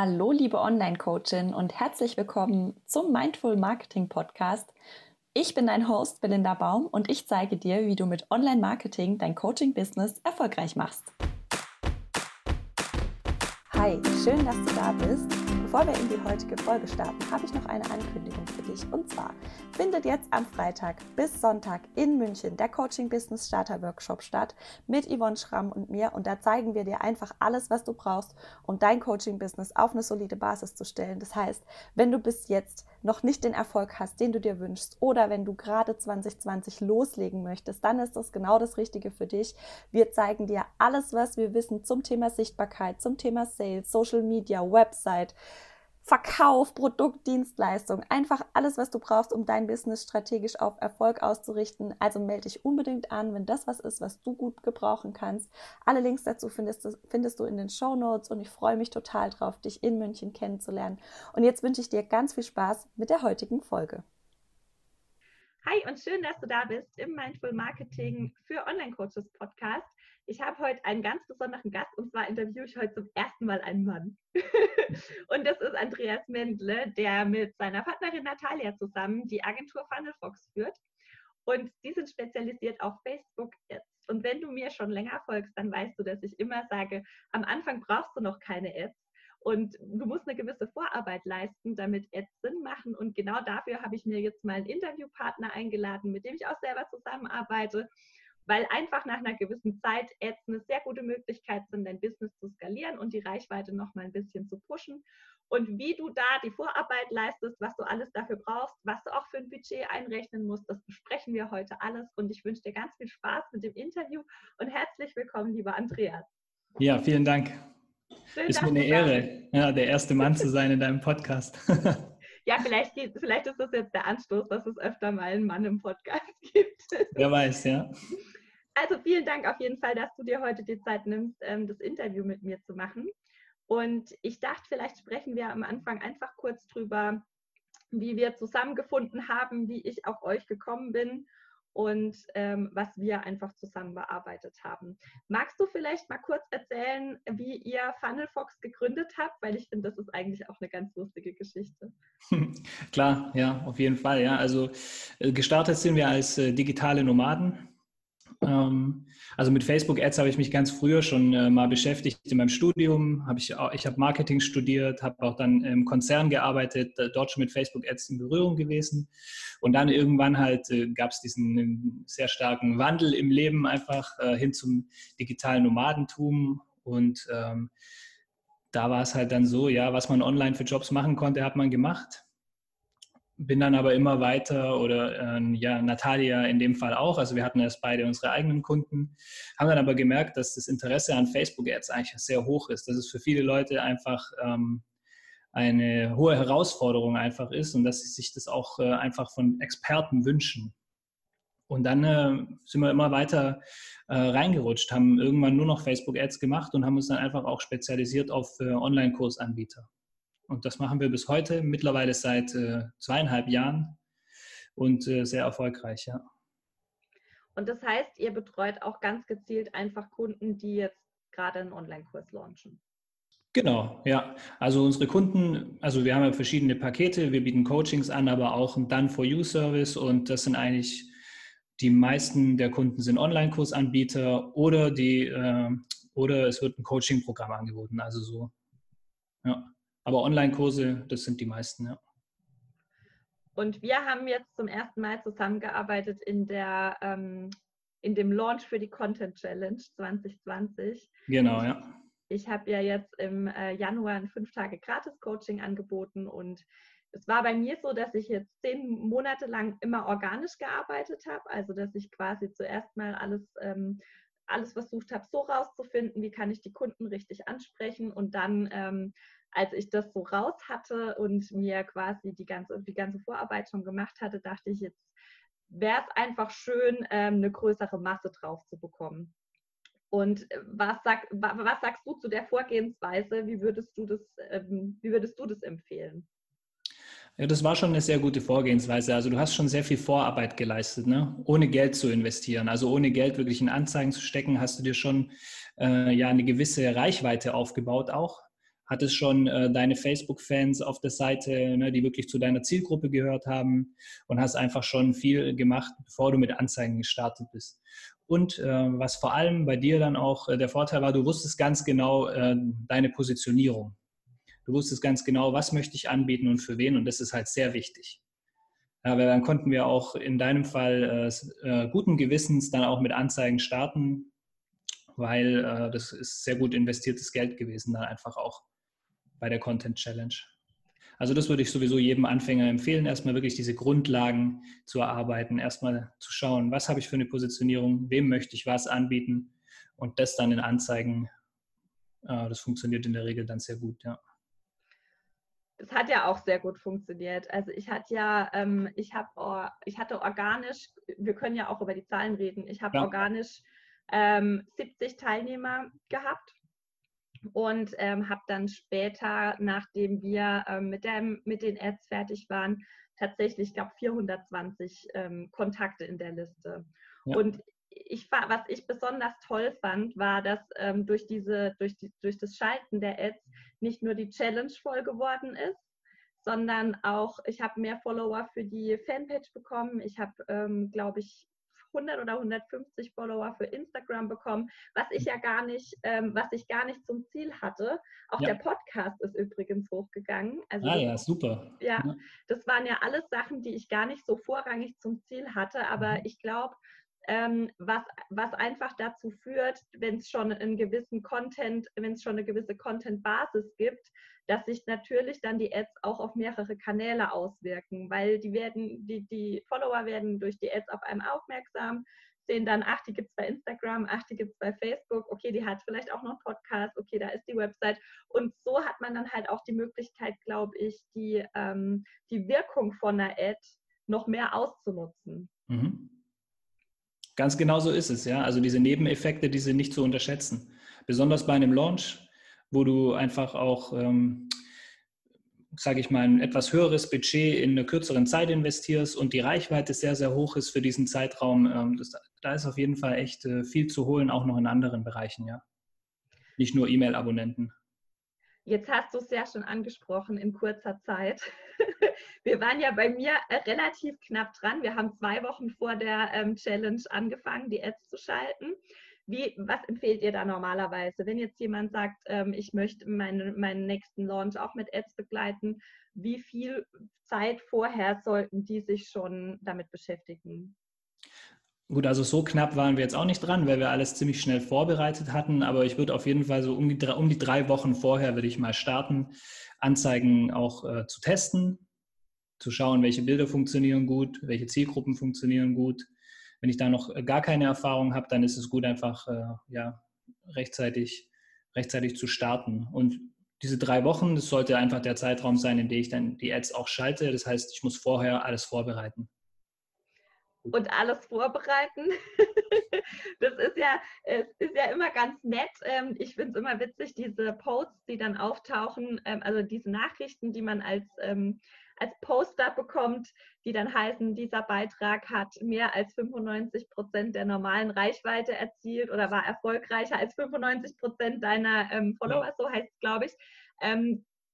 Hallo, liebe Online-Coachin und herzlich willkommen zum Mindful Marketing Podcast. Ich bin dein Host Belinda Baum und ich zeige dir, wie du mit Online-Marketing dein Coaching-Business erfolgreich machst. Hi, schön, dass du da bist. Bevor wir in die heutige Folge starten, habe ich noch eine Ankündigung für dich. Und zwar findet jetzt am Freitag bis Sonntag in München der Coaching Business Starter Workshop statt mit Yvonne Schramm und mir. Und da zeigen wir dir einfach alles, was du brauchst, um dein Coaching Business auf eine solide Basis zu stellen. Das heißt, wenn du bis jetzt noch nicht den Erfolg hast, den du dir wünschst, oder wenn du gerade 2020 loslegen möchtest, dann ist das genau das Richtige für dich. Wir zeigen dir alles, was wir wissen zum Thema Sichtbarkeit, zum Thema Sales, Social Media, Website, Verkauf, Produkt, Dienstleistung, einfach alles, was du brauchst, um dein Business strategisch auf Erfolg auszurichten. Also melde dich unbedingt an, wenn das was ist, was du gut gebrauchen kannst. Alle Links dazu findest du, findest du in den Show Notes und ich freue mich total drauf, dich in München kennenzulernen. Und jetzt wünsche ich dir ganz viel Spaß mit der heutigen Folge. Hi und schön, dass du da bist im Mindful Marketing für Online Coaches Podcast. Ich habe heute einen ganz besonderen Gast und zwar interviewe ich heute zum ersten Mal einen Mann. und das ist Andreas Mendle, der mit seiner Partnerin Natalia zusammen die Agentur Funnelfox führt. Und die sind spezialisiert auf Facebook Ads. Und wenn du mir schon länger folgst, dann weißt du, dass ich immer sage, am Anfang brauchst du noch keine Ads. Und du musst eine gewisse Vorarbeit leisten, damit Ads Sinn machen. Und genau dafür habe ich mir jetzt mal einen Interviewpartner eingeladen, mit dem ich auch selber zusammenarbeite weil einfach nach einer gewissen Zeit Ads eine sehr gute Möglichkeit sind, dein Business zu skalieren und die Reichweite noch mal ein bisschen zu pushen. Und wie du da die Vorarbeit leistest, was du alles dafür brauchst, was du auch für ein Budget einrechnen musst, das besprechen wir heute alles. Und ich wünsche dir ganz viel Spaß mit dem Interview und herzlich willkommen, lieber Andreas. Ja, vielen Dank. Schön, ist mir eine Ehre, ja, der erste Mann zu sein in deinem Podcast. ja, vielleicht, vielleicht ist das jetzt der Anstoß, dass es öfter mal einen Mann im Podcast gibt. Wer weiß, ja. Also vielen Dank auf jeden Fall, dass du dir heute die Zeit nimmst, ähm, das Interview mit mir zu machen. Und ich dachte, vielleicht sprechen wir am Anfang einfach kurz drüber, wie wir zusammengefunden haben, wie ich auf euch gekommen bin und ähm, was wir einfach zusammen bearbeitet haben. Magst du vielleicht mal kurz erzählen, wie ihr Funnelfox gegründet habt? Weil ich finde, das ist eigentlich auch eine ganz lustige Geschichte. Klar, ja, auf jeden Fall. Ja, also äh, gestartet sind wir als äh, digitale Nomaden. Ähm, also mit Facebook Ads habe ich mich ganz früher schon äh, mal beschäftigt in meinem Studium. Habe ich ich habe Marketing studiert, habe auch dann im Konzern gearbeitet, dort schon mit Facebook Ads in Berührung gewesen. Und dann irgendwann halt äh, gab es diesen sehr starken Wandel im Leben einfach äh, hin zum digitalen Nomadentum und ähm, da war es halt dann so, ja, was man online für Jobs machen konnte, hat man gemacht bin dann aber immer weiter oder äh, ja, Natalia in dem Fall auch. Also wir hatten erst beide unsere eigenen Kunden, haben dann aber gemerkt, dass das Interesse an Facebook-Ads eigentlich sehr hoch ist, dass es für viele Leute einfach ähm, eine hohe Herausforderung einfach ist und dass sie sich das auch äh, einfach von Experten wünschen. Und dann äh, sind wir immer weiter äh, reingerutscht, haben irgendwann nur noch Facebook-Ads gemacht und haben uns dann einfach auch spezialisiert auf äh, Online-Kursanbieter. Und das machen wir bis heute, mittlerweile seit äh, zweieinhalb Jahren und äh, sehr erfolgreich, ja. Und das heißt, ihr betreut auch ganz gezielt einfach Kunden, die jetzt gerade einen Online-Kurs launchen. Genau, ja. Also unsere Kunden, also wir haben ja verschiedene Pakete, wir bieten Coachings an, aber auch einen Done-for-You-Service und das sind eigentlich die meisten der Kunden sind Online-Kursanbieter oder die äh, oder es wird ein Coaching-Programm angeboten, also so. Ja. Aber Online-Kurse, das sind die meisten, ja. Und wir haben jetzt zum ersten Mal zusammengearbeitet in der ähm, in dem Launch für die Content Challenge 2020. Genau, ja. Ich habe ja jetzt im äh, Januar ein fünf Tage Gratis-Coaching angeboten und es war bei mir so, dass ich jetzt zehn Monate lang immer organisch gearbeitet habe, also dass ich quasi zuerst mal alles, ähm, alles versucht habe, so rauszufinden, wie kann ich die Kunden richtig ansprechen und dann ähm, als ich das so raus hatte und mir quasi die ganze, die ganze Vorarbeit schon gemacht hatte, dachte ich, jetzt wäre es einfach schön, ähm, eine größere Masse drauf zu bekommen. Und äh, was, sag, was sagst du zu der Vorgehensweise? Wie würdest du das, ähm, wie würdest du das empfehlen? Ja, das war schon eine sehr gute Vorgehensweise. Also du hast schon sehr viel Vorarbeit geleistet, ne? ohne Geld zu investieren. Also ohne Geld wirklich in Anzeigen zu stecken, hast du dir schon äh, ja eine gewisse Reichweite aufgebaut auch hattest schon äh, deine Facebook-Fans auf der Seite, ne, die wirklich zu deiner Zielgruppe gehört haben und hast einfach schon viel gemacht, bevor du mit Anzeigen gestartet bist. Und äh, was vor allem bei dir dann auch äh, der Vorteil war, du wusstest ganz genau äh, deine Positionierung. Du wusstest ganz genau, was möchte ich anbieten und für wen und das ist halt sehr wichtig. Aber dann konnten wir auch in deinem Fall äh, äh, guten Gewissens dann auch mit Anzeigen starten, weil äh, das ist sehr gut investiertes Geld gewesen, dann einfach auch bei der Content Challenge. Also das würde ich sowieso jedem Anfänger empfehlen, erstmal wirklich diese Grundlagen zu erarbeiten, erstmal zu schauen, was habe ich für eine Positionierung, wem möchte ich was anbieten und das dann in Anzeigen. Äh, das funktioniert in der Regel dann sehr gut, ja. Das hat ja auch sehr gut funktioniert. Also ich hatte ja, ähm, ich habe, ich hatte organisch, wir können ja auch über die Zahlen reden. Ich habe ja. organisch ähm, 70 Teilnehmer gehabt und ähm, habe dann später, nachdem wir ähm, mit, dem, mit den Ads fertig waren, tatsächlich, ich glaube, 420 ähm, Kontakte in der Liste. Ja. Und ich, was ich besonders toll fand, war, dass ähm, durch, diese, durch, die, durch das Schalten der Ads nicht nur die Challenge voll geworden ist, sondern auch, ich habe mehr Follower für die Fanpage bekommen. Ich habe, ähm, glaube ich, 100 oder 150 Follower für Instagram bekommen, was ich ja gar nicht, ähm, was ich gar nicht zum Ziel hatte. Auch ja. der Podcast ist übrigens hochgegangen. Also ah ja, super. Ja, ja, das waren ja alles Sachen, die ich gar nicht so vorrangig zum Ziel hatte, aber mhm. ich glaube, ähm, was, was einfach dazu führt, wenn es schon einen gewissen Content, wenn es schon eine gewisse Content-Basis gibt, dass sich natürlich dann die Ads auch auf mehrere Kanäle auswirken, weil die werden, die, die Follower werden durch die Ads auf einem aufmerksam, sehen dann, ach, die gibt es bei Instagram, ach, die gibt es bei Facebook, okay, die hat vielleicht auch noch einen Podcast, okay, da ist die Website. Und so hat man dann halt auch die Möglichkeit, glaube ich, die, ähm, die Wirkung von einer Ad noch mehr auszunutzen. Mhm. Ganz genau so ist es, ja. Also diese Nebeneffekte, die sind nicht zu unterschätzen. Besonders bei einem Launch, wo du einfach auch, ähm, sage ich mal, ein etwas höheres Budget in einer kürzeren Zeit investierst und die Reichweite sehr, sehr hoch ist für diesen Zeitraum. Ähm, das, da ist auf jeden Fall echt äh, viel zu holen, auch noch in anderen Bereichen, ja. Nicht nur E-Mail-Abonnenten. Jetzt hast du es ja schon angesprochen in kurzer Zeit. Wir waren ja bei mir äh, relativ knapp dran. Wir haben zwei Wochen vor der ähm, Challenge angefangen, die Ads zu schalten. Wie, was empfehlt ihr da normalerweise? Wenn jetzt jemand sagt, ähm, ich möchte meine, meinen nächsten Launch auch mit Ads begleiten, wie viel Zeit vorher sollten die sich schon damit beschäftigen? Gut, also so knapp waren wir jetzt auch nicht dran, weil wir alles ziemlich schnell vorbereitet hatten. Aber ich würde auf jeden Fall so um die, drei, um die drei Wochen vorher würde ich mal starten, Anzeigen auch äh, zu testen, zu schauen, welche Bilder funktionieren gut, welche Zielgruppen funktionieren gut. Wenn ich da noch gar keine Erfahrung habe, dann ist es gut, einfach äh, ja, rechtzeitig, rechtzeitig zu starten. Und diese drei Wochen, das sollte einfach der Zeitraum sein, in dem ich dann die Ads auch schalte. Das heißt, ich muss vorher alles vorbereiten und alles vorbereiten. das ist ja, es ist ja immer ganz nett. Ähm, ich finde es immer witzig, diese Posts, die dann auftauchen, ähm, also diese Nachrichten, die man als, ähm, als Poster bekommt, die dann heißen, dieser Beitrag hat mehr als 95 Prozent der normalen Reichweite erzielt oder war erfolgreicher als 95 Prozent deiner Follower, so heißt es, glaube ich.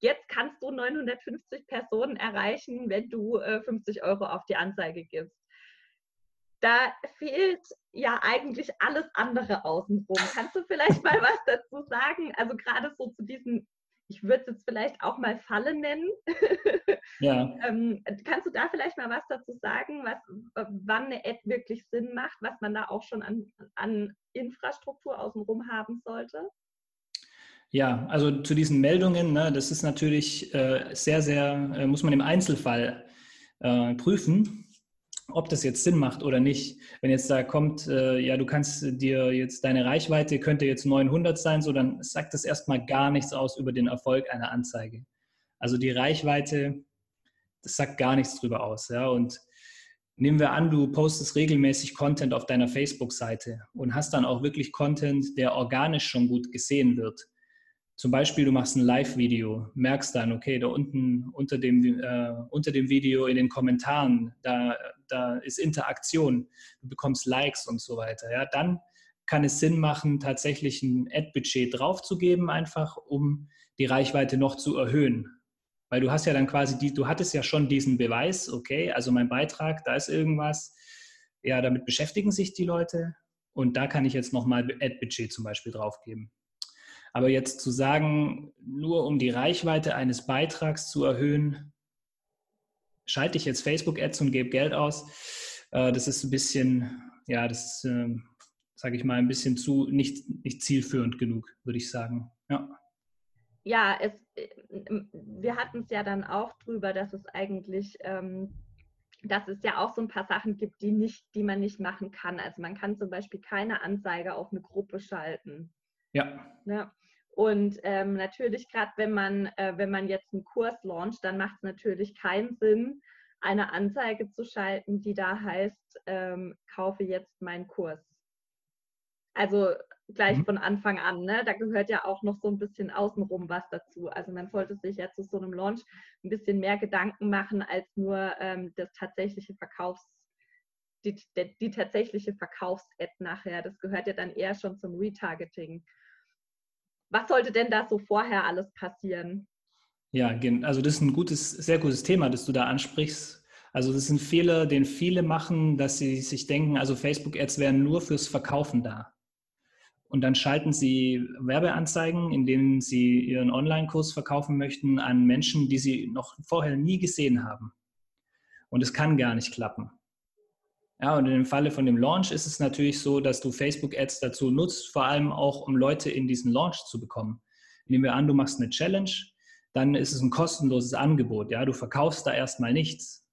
Jetzt kannst du 950 Personen erreichen, wenn du 50 äh, Euro auf die Anzeige gibst da fehlt ja eigentlich alles andere außenrum. Kannst du vielleicht mal was dazu sagen? Also gerade so zu diesen, ich würde es jetzt vielleicht auch mal Falle nennen. Ja. ähm, kannst du da vielleicht mal was dazu sagen, was, wann eine Ad wirklich Sinn macht, was man da auch schon an, an Infrastruktur außenrum haben sollte? Ja, also zu diesen Meldungen, ne, das ist natürlich äh, sehr, sehr, äh, muss man im Einzelfall äh, prüfen ob das jetzt Sinn macht oder nicht. Wenn jetzt da kommt, äh, ja, du kannst dir jetzt deine Reichweite könnte jetzt 900 sein, so dann sagt das erstmal gar nichts aus über den Erfolg einer Anzeige. Also die Reichweite, das sagt gar nichts drüber aus. Ja? Und nehmen wir an, du postest regelmäßig Content auf deiner Facebook-Seite und hast dann auch wirklich Content, der organisch schon gut gesehen wird. Zum Beispiel, du machst ein Live-Video, merkst dann, okay, da unten unter dem, äh, unter dem Video in den Kommentaren, da, da ist Interaktion, du bekommst Likes und so weiter. Ja, dann kann es Sinn machen, tatsächlich ein Ad-Budget draufzugeben, einfach um die Reichweite noch zu erhöhen. Weil du hast ja dann quasi, die, du hattest ja schon diesen Beweis, okay, also mein Beitrag, da ist irgendwas, ja, damit beschäftigen sich die Leute und da kann ich jetzt nochmal Ad-Budget zum Beispiel draufgeben. Aber jetzt zu sagen, nur um die Reichweite eines Beitrags zu erhöhen, schalte ich jetzt Facebook-Ads und gebe Geld aus, äh, das ist ein bisschen, ja, das ist, äh, sage ich mal, ein bisschen zu nicht, nicht zielführend genug, würde ich sagen. Ja ja, es, äh, wir hatten es ja dann auch drüber, dass es eigentlich, ähm, dass es ja auch so ein paar Sachen gibt, die, nicht, die man nicht machen kann. Also man kann zum Beispiel keine Anzeige auf eine Gruppe schalten. Ja. Ne? Und ähm, natürlich, gerade wenn man, äh, wenn man jetzt einen Kurs launcht, dann macht es natürlich keinen Sinn, eine Anzeige zu schalten, die da heißt, ähm, kaufe jetzt meinen Kurs. Also gleich mhm. von Anfang an. Ne? Da gehört ja auch noch so ein bisschen außenrum was dazu. Also man sollte sich ja zu so einem Launch ein bisschen mehr Gedanken machen als nur ähm, das tatsächliche Verkaufs, die, die, die tatsächliche Verkaufs-Ad nachher. Das gehört ja dann eher schon zum Retargeting. Was sollte denn da so vorher alles passieren? Ja, also das ist ein gutes, sehr gutes Thema, das du da ansprichst. Also das sind Fehler, den viele machen, dass sie sich denken, also Facebook-Ads wären nur fürs Verkaufen da. Und dann schalten sie Werbeanzeigen, in denen sie ihren Online-Kurs verkaufen möchten, an Menschen, die sie noch vorher nie gesehen haben. Und es kann gar nicht klappen. Ja, und im Falle von dem Launch ist es natürlich so, dass du Facebook-Ads dazu nutzt, vor allem auch, um Leute in diesen Launch zu bekommen. Nehmen wir an, du machst eine Challenge, dann ist es ein kostenloses Angebot. Ja, du verkaufst da erstmal nichts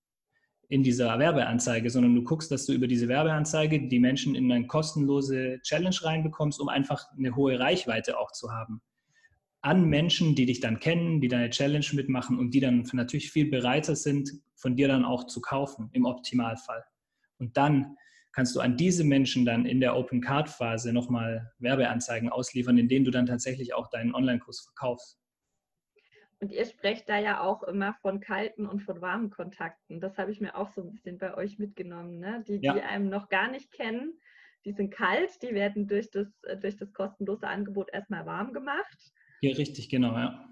in dieser Werbeanzeige, sondern du guckst, dass du über diese Werbeanzeige die Menschen in eine kostenlose Challenge reinbekommst, um einfach eine hohe Reichweite auch zu haben. An Menschen, die dich dann kennen, die deine Challenge mitmachen und die dann natürlich viel bereiter sind, von dir dann auch zu kaufen, im Optimalfall. Und dann kannst du an diese Menschen dann in der Open Card Phase nochmal Werbeanzeigen ausliefern, in denen du dann tatsächlich auch deinen Online-Kurs verkaufst. Und ihr sprecht da ja auch immer von kalten und von warmen Kontakten. Das habe ich mir auch so ein bisschen bei euch mitgenommen. Ne? Die, ja. die einem noch gar nicht kennen, die sind kalt, die werden durch das, durch das kostenlose Angebot erstmal warm gemacht. Ja, richtig, genau, ja.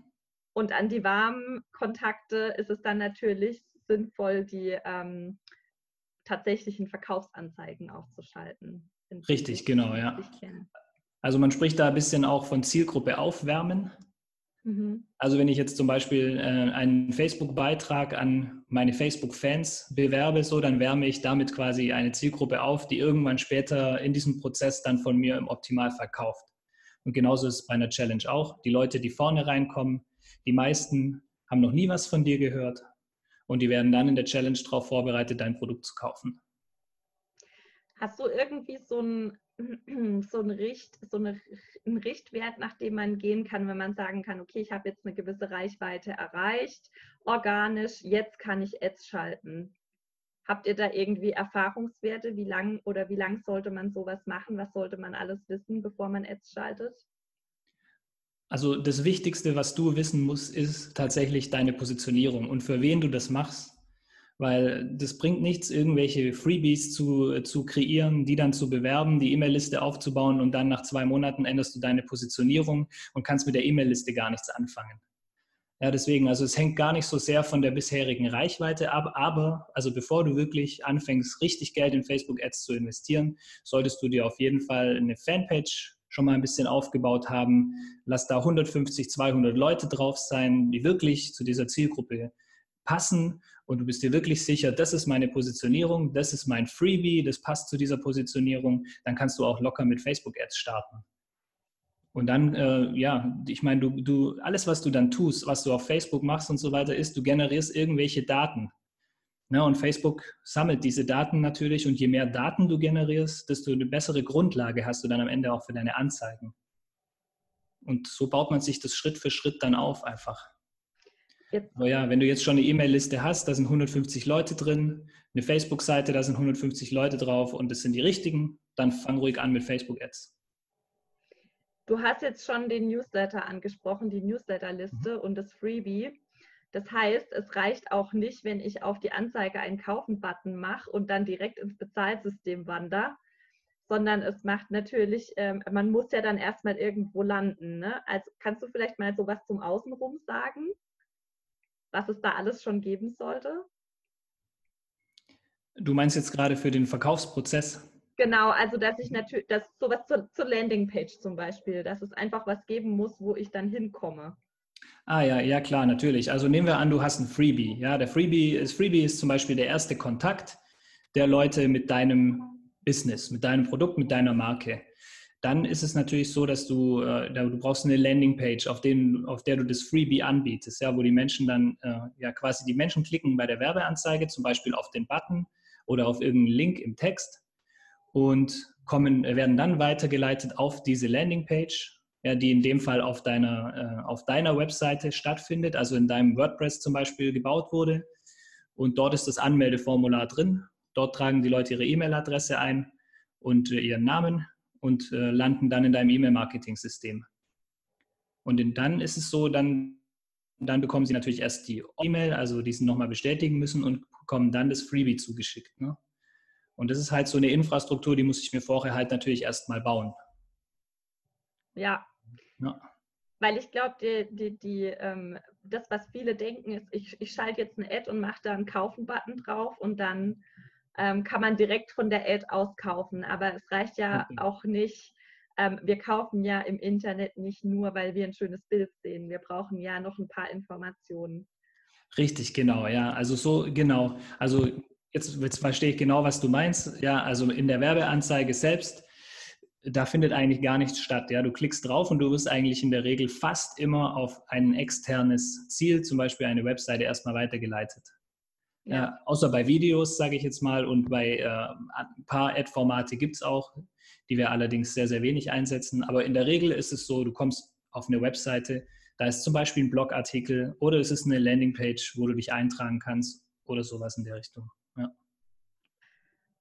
Und an die warmen Kontakte ist es dann natürlich sinnvoll, die ähm, tatsächlichen Verkaufsanzeigen aufzuschalten. Richtig, genau, ja. Also man spricht da ein bisschen auch von Zielgruppe aufwärmen. Mhm. Also wenn ich jetzt zum Beispiel äh, einen Facebook-Beitrag an meine Facebook-Fans bewerbe, so, dann wärme ich damit quasi eine Zielgruppe auf, die irgendwann später in diesem Prozess dann von mir im Optimalfall kauft. Und genauso ist es bei einer Challenge auch. Die Leute, die vorne reinkommen, die meisten haben noch nie was von dir gehört und die werden dann in der Challenge darauf vorbereitet, dein Produkt zu kaufen. Hast du irgendwie so ein so, ein, Richt, so eine, ein Richtwert, nach dem man gehen kann, wenn man sagen kann, okay, ich habe jetzt eine gewisse Reichweite erreicht, organisch, jetzt kann ich Ads schalten. Habt ihr da irgendwie Erfahrungswerte? Wie lang oder wie lang sollte man sowas machen? Was sollte man alles wissen, bevor man Ads schaltet? Also das Wichtigste, was du wissen musst, ist tatsächlich deine Positionierung und für wen du das machst weil das bringt nichts, irgendwelche Freebies zu, zu kreieren, die dann zu bewerben, die E-Mail-Liste aufzubauen und dann nach zwei Monaten änderst du deine Positionierung und kannst mit der E-Mail-Liste gar nichts anfangen. Ja, deswegen, also es hängt gar nicht so sehr von der bisherigen Reichweite ab, aber also bevor du wirklich anfängst, richtig Geld in Facebook-Ads zu investieren, solltest du dir auf jeden Fall eine Fanpage schon mal ein bisschen aufgebaut haben. Lass da 150, 200 Leute drauf sein, die wirklich zu dieser Zielgruppe passen und du bist dir wirklich sicher, das ist meine Positionierung, das ist mein Freebie, das passt zu dieser Positionierung, dann kannst du auch locker mit Facebook-Ads starten. Und dann, äh, ja, ich meine, du, du, alles, was du dann tust, was du auf Facebook machst und so weiter, ist, du generierst irgendwelche Daten. Ne, und Facebook sammelt diese Daten natürlich und je mehr Daten du generierst, desto eine bessere Grundlage hast du dann am Ende auch für deine Anzeigen. Und so baut man sich das Schritt für Schritt dann auf einfach. Jetzt. Aber ja, wenn du jetzt schon eine E-Mail-Liste hast, da sind 150 Leute drin, eine Facebook-Seite, da sind 150 Leute drauf und das sind die richtigen, dann fang ruhig an mit Facebook-Ads. Du hast jetzt schon den Newsletter angesprochen, die Newsletter-Liste mhm. und das Freebie. Das heißt, es reicht auch nicht, wenn ich auf die Anzeige einen Kaufen-Button mache und dann direkt ins Bezahlsystem wandere, sondern es macht natürlich, ähm, man muss ja dann erstmal irgendwo landen. Ne? Also kannst du vielleicht mal sowas zum Außenrum sagen, was es da alles schon geben sollte? Du meinst jetzt gerade für den Verkaufsprozess? Genau, also dass ich natürlich, dass sowas zur, zur Landingpage zum Beispiel, dass es einfach was geben muss, wo ich dann hinkomme. Ah ja, ja klar, natürlich. Also nehmen wir an, du hast ein Freebie. Ja, der Freebie, das Freebie ist zum Beispiel der erste Kontakt der Leute mit deinem Business, mit deinem Produkt, mit deiner Marke. Dann ist es natürlich so, dass du, äh, du brauchst eine Landingpage, auf, den, auf der du das Freebie anbietest, ja, wo die Menschen dann äh, ja quasi die Menschen klicken bei der Werbeanzeige, zum Beispiel auf den Button oder auf irgendeinen Link im Text und kommen, werden dann weitergeleitet auf diese Landingpage, ja, die in dem Fall auf deiner, äh, auf deiner Webseite stattfindet, also in deinem WordPress zum Beispiel gebaut wurde. Und dort ist das Anmeldeformular drin. Dort tragen die Leute ihre E-Mail-Adresse ein und äh, ihren Namen und äh, landen dann in deinem E-Mail-Marketing-System. Und in, dann ist es so, dann, dann bekommen sie natürlich erst die E-Mail, also die sie nochmal bestätigen müssen und bekommen dann das Freebie zugeschickt. Ne? Und das ist halt so eine Infrastruktur, die muss ich mir vorher halt natürlich erstmal bauen. Ja. ja. Weil ich glaube, die, die, die, ähm, das, was viele denken, ist, ich, ich schalte jetzt eine Ad und mache da einen Kaufen-Button drauf und dann ähm, kann man direkt von der Ad aus kaufen. Aber es reicht ja okay. auch nicht. Ähm, wir kaufen ja im Internet nicht nur, weil wir ein schönes Bild sehen. Wir brauchen ja noch ein paar Informationen. Richtig, genau, ja. Also so, genau. Also jetzt, jetzt verstehe ich genau, was du meinst. Ja, also in der Werbeanzeige selbst, da findet eigentlich gar nichts statt. Ja, du klickst drauf und du wirst eigentlich in der Regel fast immer auf ein externes Ziel, zum Beispiel eine Webseite, erstmal weitergeleitet. Ja. ja außer bei Videos, sage ich jetzt mal, und bei äh, ein paar Ad-Formate gibt es auch, die wir allerdings sehr, sehr wenig einsetzen. Aber in der Regel ist es so, du kommst auf eine Webseite, da ist zum Beispiel ein Blogartikel oder es ist eine Landingpage, wo du dich eintragen kannst oder sowas in der Richtung.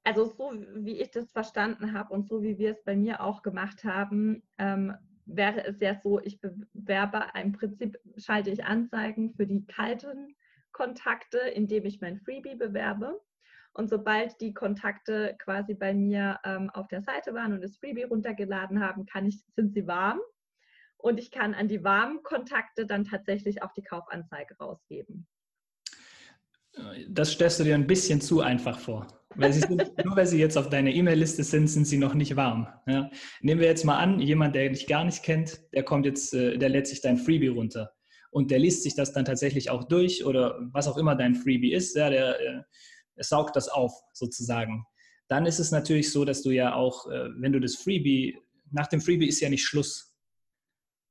Also so wie ich das verstanden habe und so wie wir es bei mir auch gemacht haben, ähm, wäre es ja so, ich bewerbe, im Prinzip schalte ich Anzeigen für die kalten Kontakte, indem ich mein Freebie bewerbe. Und sobald die Kontakte quasi bei mir ähm, auf der Seite waren und das Freebie runtergeladen haben, kann ich, sind sie warm. Und ich kann an die warmen Kontakte dann tatsächlich auch die Kaufanzeige rausgeben das stellst du dir ein bisschen zu einfach vor. Weil sind, nur weil sie jetzt auf deiner E-Mail-Liste sind, sind sie noch nicht warm. Ja? Nehmen wir jetzt mal an, jemand, der dich gar nicht kennt, der kommt jetzt, äh, der lädt sich dein Freebie runter und der liest sich das dann tatsächlich auch durch oder was auch immer dein Freebie ist, ja, der, der äh, saugt das auf sozusagen. Dann ist es natürlich so, dass du ja auch, äh, wenn du das Freebie, nach dem Freebie ist ja nicht Schluss.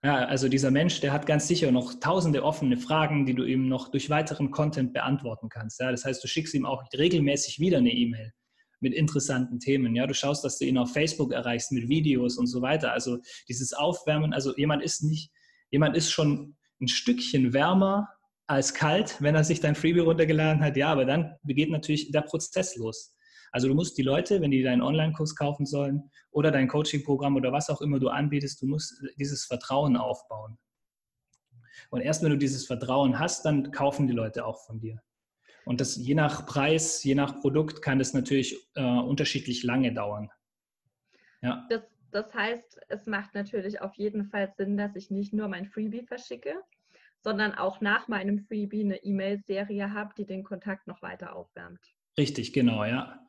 Ja, also dieser Mensch, der hat ganz sicher noch tausende offene Fragen, die du ihm noch durch weiteren Content beantworten kannst. Ja, das heißt, du schickst ihm auch regelmäßig wieder eine E-Mail mit interessanten Themen. Ja, du schaust, dass du ihn auf Facebook erreichst mit Videos und so weiter. Also dieses Aufwärmen, also jemand ist nicht, jemand ist schon ein Stückchen wärmer als kalt, wenn er sich dein Freebie runtergeladen hat. Ja, aber dann begeht natürlich der Prozess los. Also du musst die Leute, wenn die deinen Online-Kurs kaufen sollen oder dein Coaching-Programm oder was auch immer du anbietest, du musst dieses Vertrauen aufbauen. Und erst wenn du dieses Vertrauen hast, dann kaufen die Leute auch von dir. Und das je nach Preis, je nach Produkt kann das natürlich äh, unterschiedlich lange dauern. Ja. Das, das heißt, es macht natürlich auf jeden Fall Sinn, dass ich nicht nur mein Freebie verschicke, sondern auch nach meinem Freebie eine E-Mail-Serie habe, die den Kontakt noch weiter aufwärmt. Richtig, genau, ja.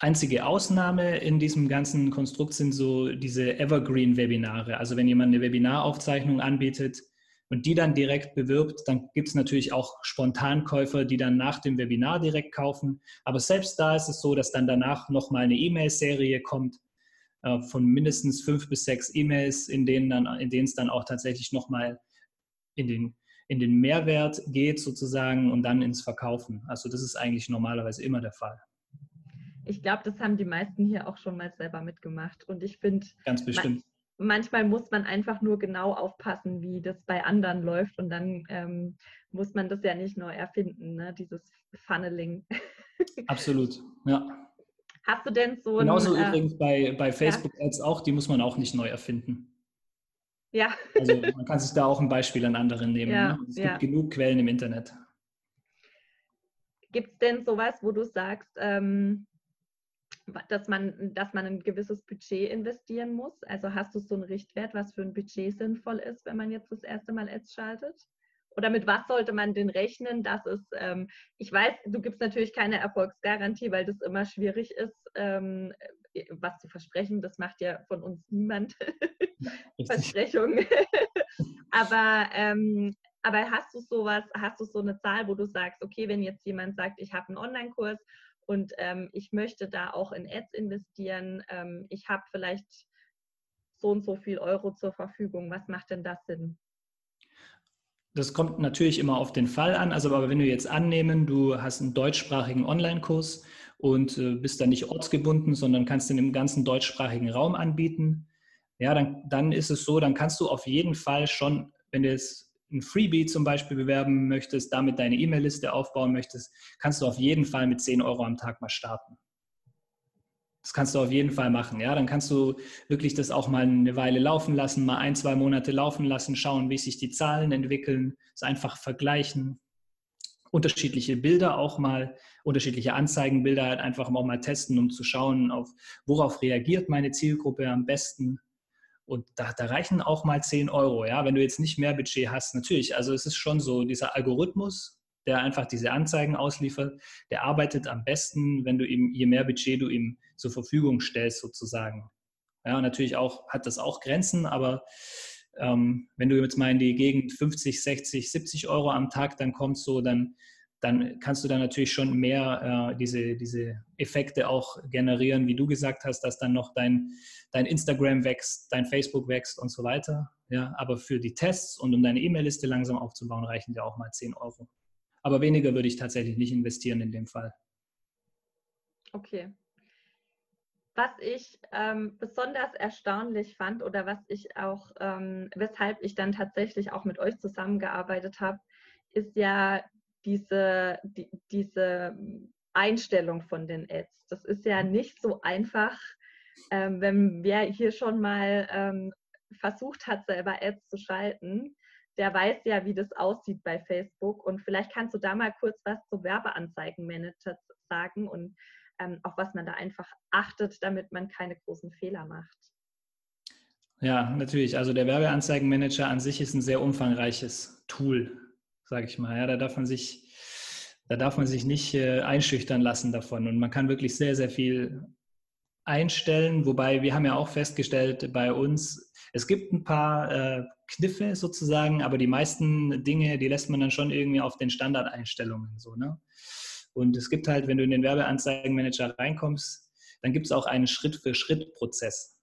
Einzige Ausnahme in diesem ganzen Konstrukt sind so diese Evergreen-Webinare. Also wenn jemand eine Webinaraufzeichnung anbietet und die dann direkt bewirbt, dann gibt es natürlich auch Spontankäufer, die dann nach dem Webinar direkt kaufen. Aber selbst da ist es so, dass dann danach nochmal eine E-Mail-Serie kommt äh, von mindestens fünf bis sechs E-Mails, in denen dann, in denen es dann auch tatsächlich nochmal in den in den Mehrwert geht sozusagen und dann ins Verkaufen. Also das ist eigentlich normalerweise immer der Fall. Ich glaube, das haben die meisten hier auch schon mal selber mitgemacht. Und ich finde, ganz bestimmt. manchmal muss man einfach nur genau aufpassen, wie das bei anderen läuft. Und dann ähm, muss man das ja nicht neu erfinden, ne? dieses Funneling. Absolut, ja. Hast du denn so Genauso ein, äh, übrigens bei, bei Facebook-Ads ja? auch, die muss man auch nicht neu erfinden. Ja. Also man kann sich da auch ein Beispiel an anderen nehmen. Ja, ne? Es ja. gibt genug Quellen im Internet. Gibt es denn sowas, wo du sagst, ähm, dass man, dass man ein gewisses Budget investieren muss? Also hast du so einen Richtwert, was für ein Budget sinnvoll ist, wenn man jetzt das erste Mal Ads schaltet? Oder mit was sollte man denn rechnen, dass es, ähm, ich weiß, du gibst natürlich keine Erfolgsgarantie, weil das immer schwierig ist, ähm, was zu versprechen. Das macht ja von uns niemand. Versprechungen. aber, ähm, aber hast du sowas, hast du so eine Zahl, wo du sagst, okay, wenn jetzt jemand sagt, ich habe einen Online-Kurs und ähm, ich möchte da auch in Ads investieren, ähm, ich habe vielleicht so und so viel Euro zur Verfügung, was macht denn das Sinn? Das kommt natürlich immer auf den Fall an. Also, aber wenn du jetzt annehmen, du hast einen deutschsprachigen Online-Kurs und äh, bist dann nicht ortsgebunden, sondern kannst den im ganzen deutschsprachigen Raum anbieten, ja, dann, dann ist es so, dann kannst du auf jeden Fall schon, wenn du jetzt ein Freebie zum Beispiel bewerben möchtest, damit deine E-Mail-Liste aufbauen möchtest, kannst du auf jeden Fall mit 10 Euro am Tag mal starten. Das kannst du auf jeden Fall machen. Ja, dann kannst du wirklich das auch mal eine Weile laufen lassen, mal ein, zwei Monate laufen lassen, schauen, wie sich die Zahlen entwickeln, es einfach vergleichen, unterschiedliche Bilder auch mal, unterschiedliche Anzeigenbilder halt einfach auch mal testen, um zu schauen, auf worauf reagiert meine Zielgruppe am besten und da, da, reichen auch mal 10 Euro, ja, wenn du jetzt nicht mehr Budget hast. Natürlich, also es ist schon so, dieser Algorithmus, der einfach diese Anzeigen ausliefert, der arbeitet am besten, wenn du ihm, je mehr Budget du ihm zur Verfügung stellst, sozusagen. Ja, natürlich auch, hat das auch Grenzen, aber ähm, wenn du jetzt mal in die Gegend 50, 60, 70 Euro am Tag dann kommst, so, dann dann kannst du dann natürlich schon mehr äh, diese, diese Effekte auch generieren, wie du gesagt hast, dass dann noch dein, dein Instagram wächst, dein Facebook wächst und so weiter. Ja, aber für die Tests und um deine E-Mail-Liste langsam aufzubauen, reichen dir auch mal 10 Euro. Aber weniger würde ich tatsächlich nicht investieren in dem Fall. Okay. Was ich ähm, besonders erstaunlich fand oder was ich auch, ähm, weshalb ich dann tatsächlich auch mit euch zusammengearbeitet habe, ist ja diese, die, diese Einstellung von den Ads. Das ist ja mhm. nicht so einfach, ähm, wenn wer hier schon mal ähm, versucht hat, selber Ads zu schalten, der weiß ja, wie das aussieht bei Facebook. Und vielleicht kannst du da mal kurz was zu Werbeanzeigenmanager sagen und ähm, auf was man da einfach achtet, damit man keine großen Fehler macht. Ja, natürlich. Also der Werbeanzeigenmanager an sich ist ein sehr umfangreiches Tool sage ich mal. Ja, da darf man sich, da darf man sich nicht äh, einschüchtern lassen davon. Und man kann wirklich sehr, sehr viel einstellen. Wobei wir haben ja auch festgestellt bei uns, es gibt ein paar äh, Kniffe sozusagen, aber die meisten Dinge, die lässt man dann schon irgendwie auf den Standardeinstellungen so. Ne? Und es gibt halt, wenn du in den Werbeanzeigenmanager reinkommst, dann gibt es auch einen Schritt-für-Schritt-Prozess.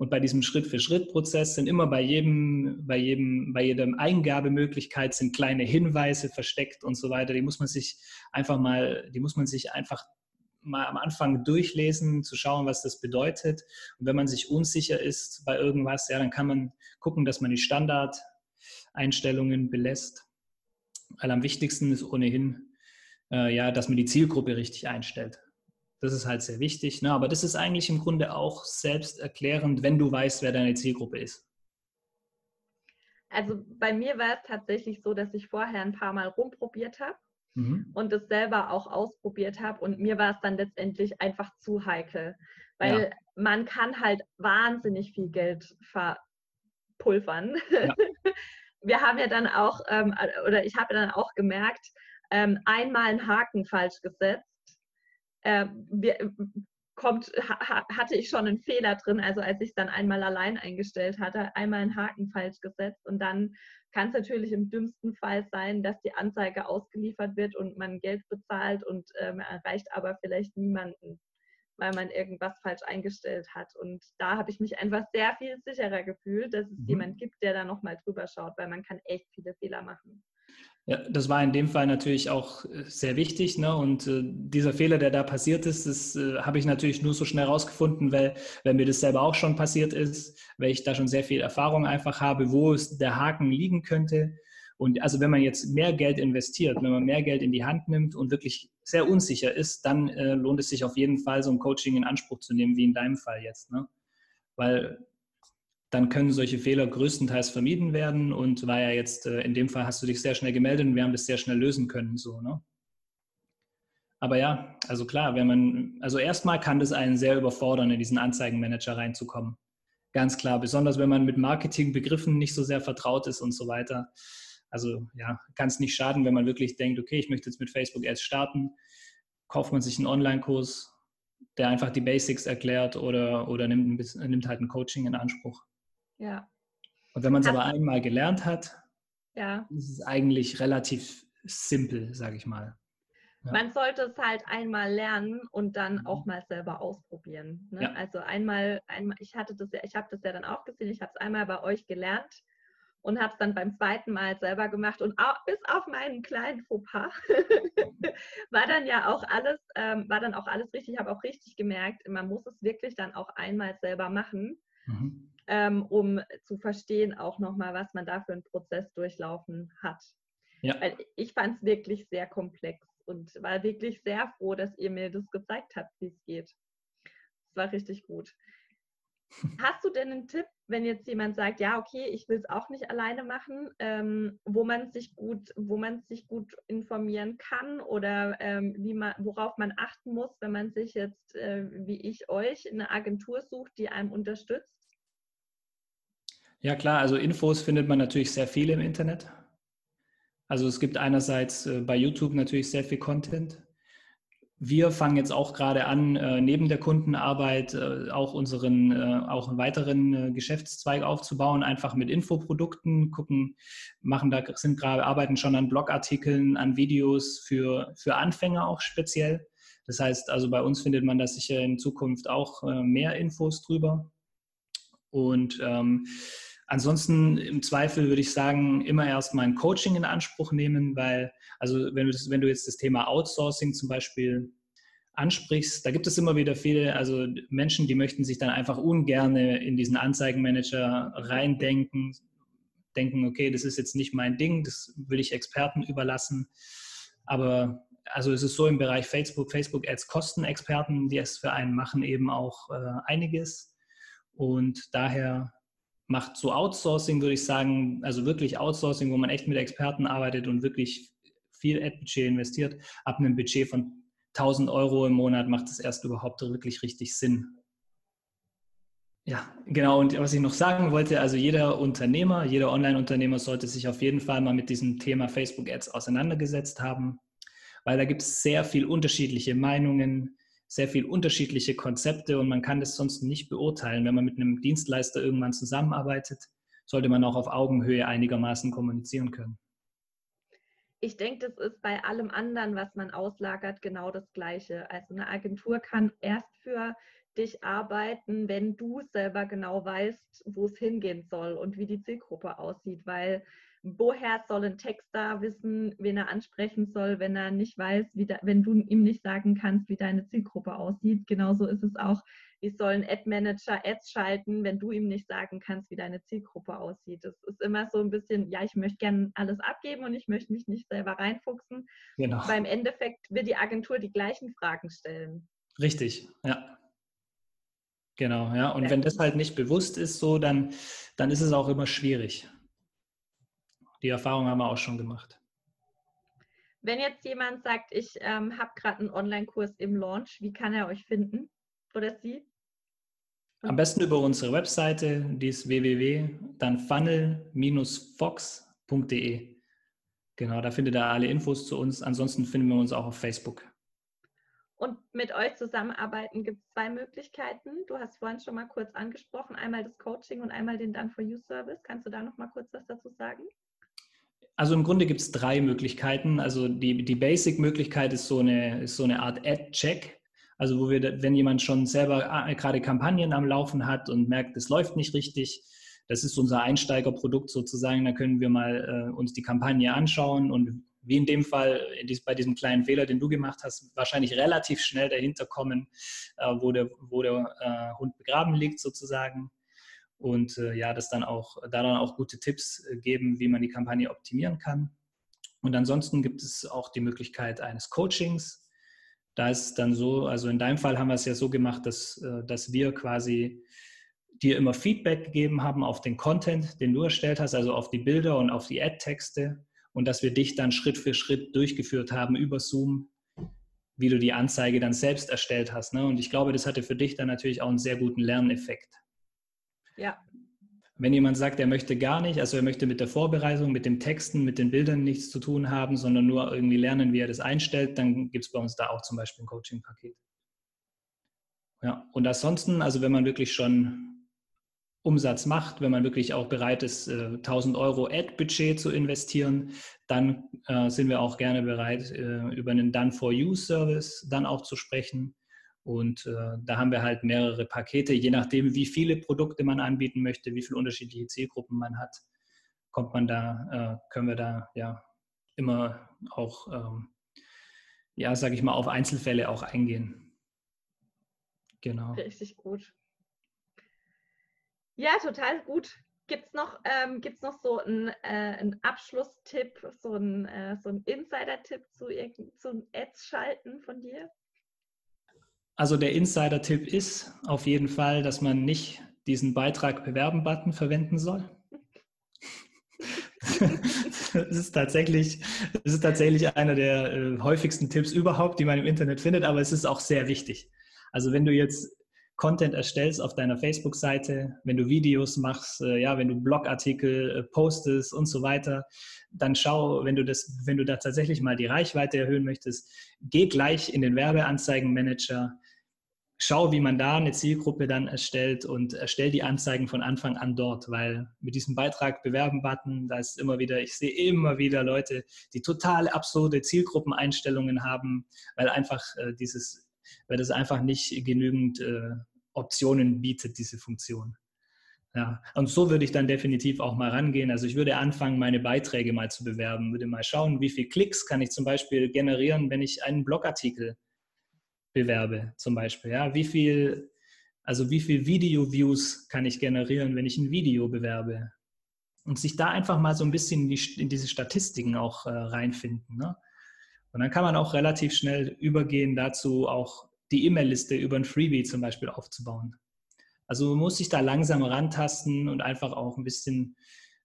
Und bei diesem Schritt-für-Schritt-Prozess sind immer bei jedem, bei jedem, bei jedem Eingabemöglichkeit sind kleine Hinweise versteckt und so weiter. Die muss man sich einfach mal, die muss man sich einfach mal am Anfang durchlesen, zu schauen, was das bedeutet. Und wenn man sich unsicher ist bei irgendwas, ja, dann kann man gucken, dass man die Standardeinstellungen belässt. Weil am wichtigsten ist ohnehin, äh, ja, dass man die Zielgruppe richtig einstellt. Das ist halt sehr wichtig. Ne? Aber das ist eigentlich im Grunde auch selbsterklärend, wenn du weißt, wer deine Zielgruppe ist. Also bei mir war es tatsächlich so, dass ich vorher ein paar Mal rumprobiert habe mhm. und es selber auch ausprobiert habe. Und mir war es dann letztendlich einfach zu heikel, weil ja. man kann halt wahnsinnig viel Geld verpulvern. Ja. Wir haben ja dann auch, ähm, oder ich habe dann auch gemerkt, ähm, einmal einen Haken falsch gesetzt äh, wir, äh, kommt, ha, hatte ich schon einen Fehler drin. Also als ich es dann einmal allein eingestellt hatte, einmal einen Haken falsch gesetzt und dann kann es natürlich im dümmsten Fall sein, dass die Anzeige ausgeliefert wird und man Geld bezahlt und ähm, erreicht aber vielleicht niemanden, weil man irgendwas falsch eingestellt hat. Und da habe ich mich einfach sehr viel sicherer gefühlt, dass es mhm. jemand gibt, der da nochmal drüber schaut, weil man kann echt viele Fehler machen. Ja, das war in dem Fall natürlich auch äh, sehr wichtig. Ne? Und äh, dieser Fehler, der da passiert ist, das äh, habe ich natürlich nur so schnell rausgefunden, weil, weil mir das selber auch schon passiert ist, weil ich da schon sehr viel Erfahrung einfach habe, wo es der Haken liegen könnte. Und also wenn man jetzt mehr Geld investiert, wenn man mehr Geld in die Hand nimmt und wirklich sehr unsicher ist, dann äh, lohnt es sich auf jeden Fall, so ein Coaching in Anspruch zu nehmen, wie in deinem Fall jetzt. Ne? Weil dann können solche Fehler größtenteils vermieden werden. Und war ja jetzt, äh, in dem Fall hast du dich sehr schnell gemeldet und wir haben das sehr schnell lösen können. So, ne? aber ja, also klar, wenn man, also erstmal kann das einen sehr überfordern, in diesen Anzeigenmanager reinzukommen. Ganz klar, besonders wenn man mit Marketingbegriffen nicht so sehr vertraut ist und so weiter. Also ja, kann es nicht schaden, wenn man wirklich denkt, okay, ich möchte jetzt mit Facebook Ads starten, kauft man sich einen Online-Kurs, der einfach die Basics erklärt oder, oder nimmt, ein bisschen, nimmt halt ein Coaching in Anspruch. Ja. Und wenn man es aber einmal gelernt hat, ja. ist es eigentlich relativ simpel, sage ich mal. Ja. Man sollte es halt einmal lernen und dann mhm. auch mal selber ausprobieren. Ne? Ja. Also einmal, einmal, ich hatte das ja, ich habe das ja dann auch gesehen, ich habe es einmal bei euch gelernt und habe es dann beim zweiten Mal selber gemacht und auch, bis auf meinen kleinen Fauxpas war dann ja auch alles, ähm, war dann auch alles richtig. Ich habe auch richtig gemerkt, man muss es wirklich dann auch einmal selber machen, mhm. Ähm, um zu verstehen auch nochmal, was man da für einen Prozess durchlaufen hat. Ja. Weil ich fand es wirklich sehr komplex und war wirklich sehr froh, dass ihr mir das gezeigt habt, wie es geht. Es war richtig gut. Hast du denn einen Tipp, wenn jetzt jemand sagt, ja, okay, ich will es auch nicht alleine machen, ähm, wo man sich gut, wo man sich gut informieren kann oder ähm, wie man, worauf man achten muss, wenn man sich jetzt, äh, wie ich euch, eine Agentur sucht, die einem unterstützt? Ja klar, also Infos findet man natürlich sehr viele im Internet. Also es gibt einerseits äh, bei YouTube natürlich sehr viel Content. Wir fangen jetzt auch gerade an, äh, neben der Kundenarbeit äh, auch unseren, auch einen weiteren Geschäftszweig aufzubauen, einfach mit Infoprodukten, gucken, machen da, sind gerade, arbeiten schon an Blogartikeln, an Videos für, für Anfänger auch speziell. Das heißt, also bei uns findet man da sicher in Zukunft auch mehr Infos drüber. Und ähm, Ansonsten im Zweifel würde ich sagen, immer erstmal ein Coaching in Anspruch nehmen, weil, also wenn du, das, wenn du jetzt das Thema Outsourcing zum Beispiel ansprichst, da gibt es immer wieder viele, also Menschen, die möchten sich dann einfach ungerne in diesen Anzeigenmanager reindenken, denken, okay, das ist jetzt nicht mein Ding, das will ich Experten überlassen. Aber also es ist so im Bereich Facebook, Facebook Ads kosten Experten, die es für einen machen, eben auch äh, einiges. Und daher macht so Outsourcing, würde ich sagen, also wirklich Outsourcing, wo man echt mit Experten arbeitet und wirklich viel Ad-Budget investiert. Ab einem Budget von 1000 Euro im Monat macht es erst überhaupt wirklich richtig Sinn. Ja, genau. Und was ich noch sagen wollte, also jeder Unternehmer, jeder Online-Unternehmer sollte sich auf jeden Fall mal mit diesem Thema Facebook-Ads auseinandergesetzt haben, weil da gibt es sehr viel unterschiedliche Meinungen, sehr viel unterschiedliche Konzepte und man kann das sonst nicht beurteilen. Wenn man mit einem Dienstleister irgendwann zusammenarbeitet, sollte man auch auf Augenhöhe einigermaßen kommunizieren können. Ich denke, das ist bei allem anderen, was man auslagert, genau das Gleiche. Also eine Agentur kann erst für dich arbeiten, wenn du selber genau weißt, wo es hingehen soll und wie die Zielgruppe aussieht, weil woher soll ein Texter wissen, wen er ansprechen soll, wenn er nicht weiß, wie da, wenn du ihm nicht sagen kannst, wie deine Zielgruppe aussieht. Genauso ist es auch, wie soll ein Ad-Manager Ads schalten, wenn du ihm nicht sagen kannst, wie deine Zielgruppe aussieht. Es ist immer so ein bisschen, ja, ich möchte gerne alles abgeben und ich möchte mich nicht selber reinfuchsen. Genau. Beim Endeffekt wird die Agentur die gleichen Fragen stellen. Richtig, ja. Genau, ja. Und wenn das halt nicht bewusst ist, so, dann, dann ist es auch immer schwierig. Die Erfahrung haben wir auch schon gemacht. Wenn jetzt jemand sagt, ich ähm, habe gerade einen Online-Kurs im Launch, wie kann er euch finden oder sie? Am besten über unsere Webseite, die ist www, dann funnel-fox.de. Genau, da findet ihr alle Infos zu uns. Ansonsten finden wir uns auch auf Facebook. Und mit euch zusammenarbeiten gibt es zwei Möglichkeiten. Du hast vorhin schon mal kurz angesprochen, einmal das Coaching und einmal den Done for You Service. Kannst du da noch mal kurz was dazu sagen? Also im Grunde gibt es drei Möglichkeiten. Also die, die Basic-Möglichkeit ist so eine, ist so eine Art Ad-Check. Also wo wir, wenn jemand schon selber ah, gerade Kampagnen am Laufen hat und merkt, es läuft nicht richtig, das ist unser Einsteigerprodukt sozusagen, da können wir mal äh, uns die Kampagne anschauen und wie in dem Fall, dies, bei diesem kleinen Fehler, den du gemacht hast, wahrscheinlich relativ schnell dahinter kommen, äh, wo der, wo der äh, Hund begraben liegt sozusagen und äh, ja, das dann auch, da dann auch gute Tipps äh, geben, wie man die Kampagne optimieren kann. Und ansonsten gibt es auch die Möglichkeit eines Coachings. Da ist dann so, also in deinem Fall haben wir es ja so gemacht, dass, äh, dass wir quasi dir immer Feedback gegeben haben auf den Content, den du erstellt hast, also auf die Bilder und auf die Ad-Texte und dass wir dich dann Schritt für Schritt durchgeführt haben über Zoom, wie du die Anzeige dann selbst erstellt hast. Ne? Und ich glaube, das hatte für dich dann natürlich auch einen sehr guten Lerneffekt. Ja. Wenn jemand sagt, er möchte gar nicht, also er möchte mit der Vorbereitung, mit dem Texten, mit den Bildern nichts zu tun haben, sondern nur irgendwie lernen, wie er das einstellt, dann gibt es bei uns da auch zum Beispiel ein Coaching-Paket. Ja, und ansonsten, also wenn man wirklich schon Umsatz macht, wenn man wirklich auch bereit ist, 1000 äh, Euro Ad-Budget zu investieren, dann äh, sind wir auch gerne bereit, äh, über einen Done-for-You-Service dann auch zu sprechen. Und äh, da haben wir halt mehrere Pakete, je nachdem, wie viele Produkte man anbieten möchte, wie viele unterschiedliche Zielgruppen man hat, kommt man da, äh, können wir da ja immer auch, ähm, ja, sage ich mal, auf Einzelfälle auch eingehen. Genau. Richtig gut. Ja, total gut. Gibt es noch, ähm, noch so einen, äh, einen Abschlusstipp, so einen, äh, so einen Insider-Tipp zu, zu Ads schalten von dir? Also der Insider-Tipp ist auf jeden Fall, dass man nicht diesen Beitrag bewerben-Button verwenden soll. das ist tatsächlich, das ist tatsächlich einer der äh, häufigsten Tipps überhaupt, die man im Internet findet, aber es ist auch sehr wichtig. Also wenn du jetzt Content erstellst auf deiner Facebook-Seite, wenn du Videos machst, äh, ja, wenn du Blogartikel äh, postest und so weiter, dann schau, wenn du das, wenn du da tatsächlich mal die Reichweite erhöhen möchtest, geh gleich in den Werbeanzeigenmanager, schau, wie man da eine Zielgruppe dann erstellt und erstell die Anzeigen von Anfang an dort, weil mit diesem Beitrag bewerben-Button, da ist immer wieder, ich sehe immer wieder Leute, die total absurde Zielgruppeneinstellungen haben, weil einfach äh, dieses, weil das einfach nicht genügend äh, Optionen bietet, diese Funktion. Ja, und so würde ich dann definitiv auch mal rangehen. Also ich würde anfangen, meine Beiträge mal zu bewerben, würde mal schauen, wie viele Klicks kann ich zum Beispiel generieren, wenn ich einen Blogartikel bewerbe, zum Beispiel. Ja, wie viel, also wie viel Video-Views kann ich generieren, wenn ich ein Video bewerbe? Und sich da einfach mal so ein bisschen in, die, in diese Statistiken auch äh, reinfinden. Ne? Und dann kann man auch relativ schnell übergehen dazu, auch die E-Mail-Liste über ein Freebie zum Beispiel aufzubauen. Also man muss sich da langsam rantasten und einfach auch ein bisschen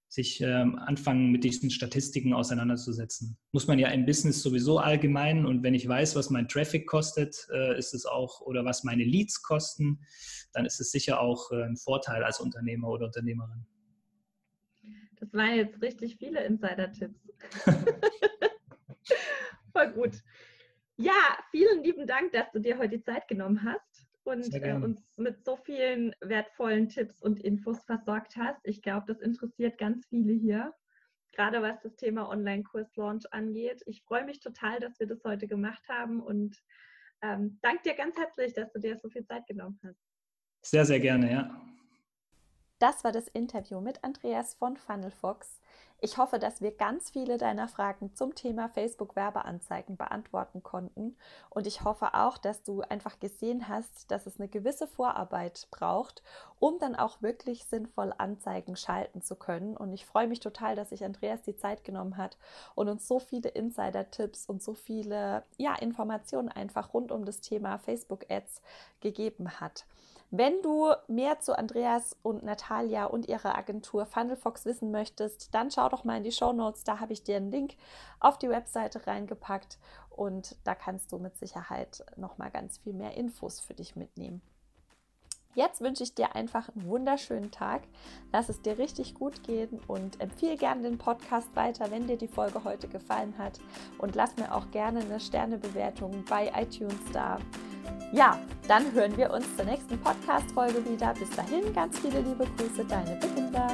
sich ähm, anfangen, mit diesen Statistiken auseinanderzusetzen. Muss man ja im Business sowieso allgemein und wenn ich weiß, was mein Traffic kostet, äh, ist es auch, oder was meine Leads kosten, dann ist es sicher auch äh, ein Vorteil als Unternehmer oder Unternehmerin. Das waren jetzt richtig viele Insider-Tipps. Voll gut. Ja, vielen lieben Dank, dass du dir heute die Zeit genommen hast und äh, uns mit so vielen wertvollen Tipps und Infos versorgt hast. Ich glaube, das interessiert ganz viele hier, gerade was das Thema Online-Kurs-Launch angeht. Ich freue mich total, dass wir das heute gemacht haben und ähm, danke dir ganz herzlich, dass du dir so viel Zeit genommen hast. Sehr, sehr gerne, ja. Das war das Interview mit Andreas von FunnelFox. Ich hoffe, dass wir ganz viele deiner Fragen zum Thema Facebook-Werbeanzeigen beantworten konnten. Und ich hoffe auch, dass du einfach gesehen hast, dass es eine gewisse Vorarbeit braucht, um dann auch wirklich sinnvoll Anzeigen schalten zu können. Und ich freue mich total, dass sich Andreas die Zeit genommen hat und uns so viele Insider-Tipps und so viele ja, Informationen einfach rund um das Thema Facebook-Ads gegeben hat. Wenn du mehr zu Andreas und Natalia und ihrer Agentur FunnelFox wissen möchtest, dann schau doch mal in die Show Notes. Da habe ich dir einen Link auf die Webseite reingepackt und da kannst du mit Sicherheit noch mal ganz viel mehr Infos für dich mitnehmen. Jetzt wünsche ich dir einfach einen wunderschönen Tag. Lass es dir richtig gut gehen und empfehle gerne den Podcast weiter, wenn dir die Folge heute gefallen hat. Und lass mir auch gerne eine Sternebewertung bei iTunes da. Ja, dann hören wir uns zur nächsten Podcast-Folge wieder. Bis dahin, ganz viele liebe Grüße, deine Belinda.